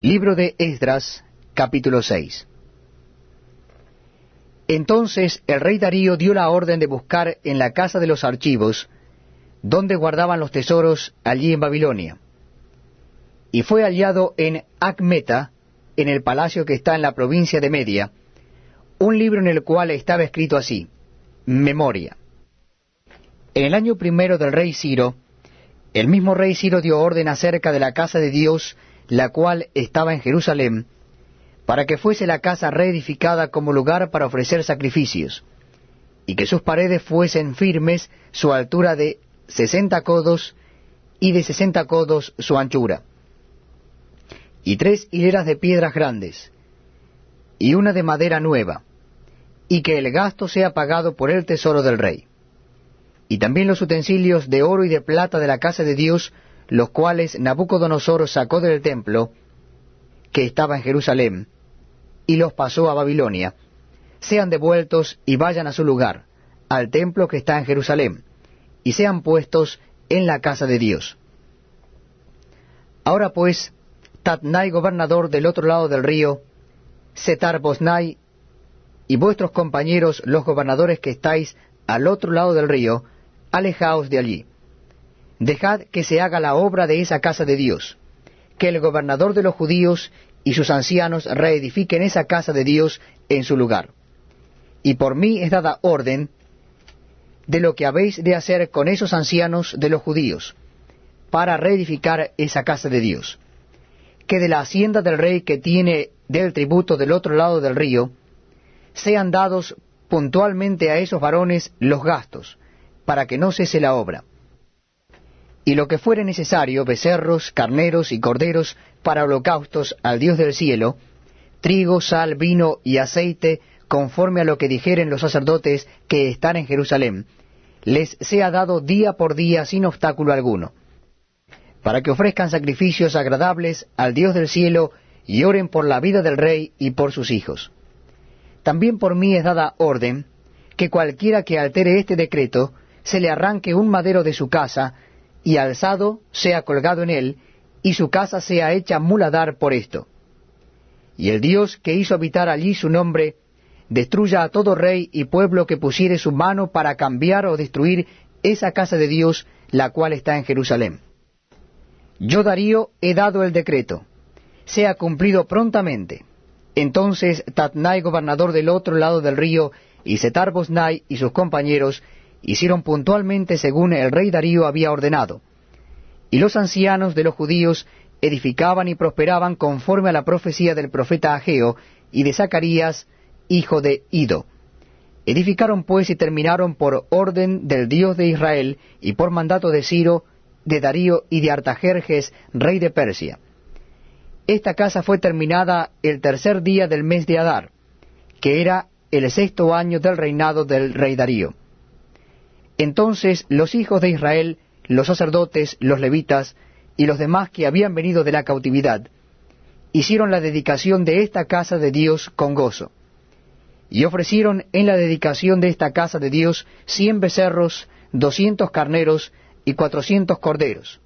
Libro de Esdras, capítulo 6 Entonces el rey Darío dio la orden de buscar en la casa de los archivos, donde guardaban los tesoros allí en Babilonia. Y fue hallado en Acmeta, en el palacio que está en la provincia de Media, un libro en el cual estaba escrito así, Memoria. En el año primero del rey Ciro, el mismo rey Ciro dio orden acerca de la casa de Dios, la cual estaba en Jerusalén, para que fuese la casa reedificada como lugar para ofrecer sacrificios, y que sus paredes fuesen firmes, su altura de sesenta codos, y de sesenta codos su anchura, y tres hileras de piedras grandes, y una de madera nueva, y que el gasto sea pagado por el tesoro del rey. Y también los utensilios de oro y de plata de la casa de Dios, los cuales Nabucodonosor sacó del templo que estaba en Jerusalén, y los pasó a Babilonia, sean devueltos y vayan a su lugar, al templo que está en Jerusalén, y sean puestos en la casa de Dios. Ahora pues, Tatnai, gobernador del otro lado del río, Setar Bosnai, y vuestros compañeros los gobernadores que estáis al otro lado del río, alejaos de allí dejad que se haga la obra de esa casa de Dios, que el gobernador de los judíos y sus ancianos reedifiquen esa casa de Dios en su lugar. Y por mí es dada orden de lo que habéis de hacer con esos ancianos de los judíos, para reedificar esa casa de Dios. Que de la hacienda del rey que tiene del tributo del otro lado del río, sean dados puntualmente a esos varones los gastos, para que no cese la obra y lo que fuere necesario, becerros, carneros y corderos para holocaustos al Dios del cielo, trigo, sal, vino y aceite, conforme a lo que dijeren los sacerdotes que están en Jerusalén, les sea dado día por día sin obstáculo alguno, para que ofrezcan sacrificios agradables al Dios del cielo y oren por la vida del rey y por sus hijos. También por mí es dada orden que cualquiera que altere este decreto, se le arranque un madero de su casa, y alzado sea colgado en él, y su casa sea hecha muladar por esto. Y el Dios que hizo habitar allí su nombre, destruya a todo rey y pueblo que pusiere su mano para cambiar o destruir esa casa de Dios, la cual está en Jerusalén. Yo Darío he dado el decreto, sea cumplido prontamente. Entonces Tatnai, gobernador del otro lado del río, y Setar Bosnai y sus compañeros, hicieron puntualmente según el rey Darío había ordenado. Y los ancianos de los judíos edificaban y prosperaban conforme a la profecía del profeta Ageo y de Zacarías, hijo de Ido. Edificaron pues y terminaron por orden del Dios de Israel y por mandato de Ciro, de Darío y de Artajerjes, rey de Persia. Esta casa fue terminada el tercer día del mes de Adar, que era el sexto año del reinado del rey Darío. Entonces los hijos de Israel, los sacerdotes, los levitas y los demás que habían venido de la cautividad, hicieron la dedicación de esta casa de Dios con gozo. Y ofrecieron en la dedicación de esta casa de Dios cien becerros, doscientos carneros y cuatrocientos corderos,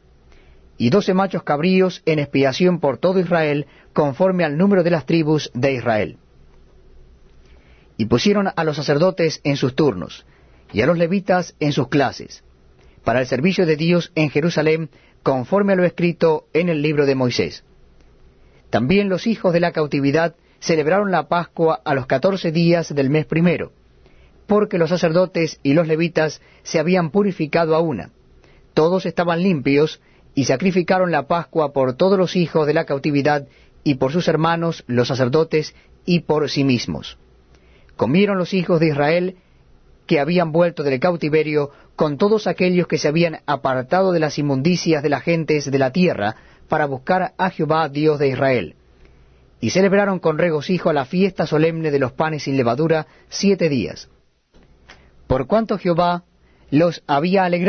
y doce machos cabríos en expiación por todo Israel, conforme al número de las tribus de Israel. Y pusieron a los sacerdotes en sus turnos, y a los levitas en sus clases, para el servicio de Dios en Jerusalén, conforme a lo escrito en el libro de Moisés. También los hijos de la cautividad celebraron la Pascua a los catorce días del mes primero, porque los sacerdotes y los levitas se habían purificado a una. Todos estaban limpios y sacrificaron la Pascua por todos los hijos de la cautividad y por sus hermanos los sacerdotes y por sí mismos. Comieron los hijos de Israel que habían vuelto del cautiverio con todos aquellos que se habían apartado de las inmundicias de las gentes de la tierra para buscar a Jehová Dios de Israel. Y celebraron con regocijo la fiesta solemne de los panes sin levadura siete días. Por cuanto Jehová los había alegrado